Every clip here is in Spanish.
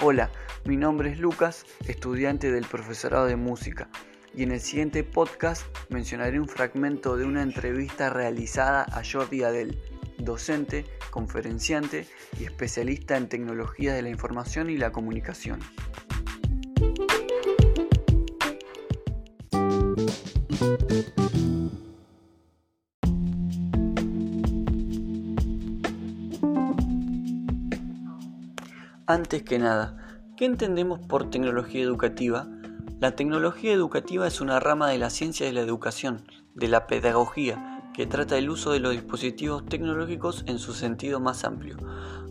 Hola, mi nombre es Lucas, estudiante del profesorado de música, y en el siguiente podcast mencionaré un fragmento de una entrevista realizada a Jordi Adel, docente, conferenciante y especialista en tecnología de la información y la comunicación. Antes que nada, ¿qué entendemos por tecnología educativa? La tecnología educativa es una rama de la ciencia de la educación, de la pedagogía, que trata el uso de los dispositivos tecnológicos en su sentido más amplio.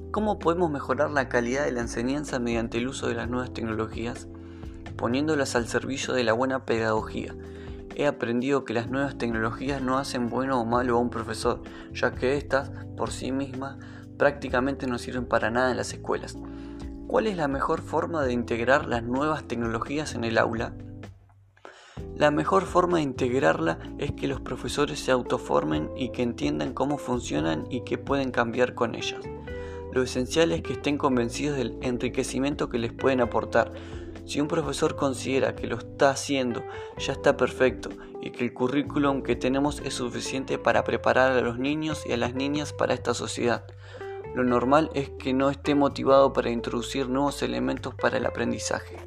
¿Cómo podemos mejorar la calidad de la enseñanza mediante el uso de las nuevas tecnologías? Poniéndolas al servicio de la buena pedagogía. He aprendido que las nuevas tecnologías no hacen bueno o malo a un profesor, ya que éstas, por sí mismas, prácticamente no sirven para nada en las escuelas. ¿Cuál es la mejor forma de integrar las nuevas tecnologías en el aula? La mejor forma de integrarla es que los profesores se autoformen y que entiendan cómo funcionan y qué pueden cambiar con ellas. Lo esencial es que estén convencidos del enriquecimiento que les pueden aportar. Si un profesor considera que lo está haciendo ya está perfecto y que el currículum que tenemos es suficiente para preparar a los niños y a las niñas para esta sociedad, lo normal es que no esté motivado para introducir nuevos elementos para el aprendizaje.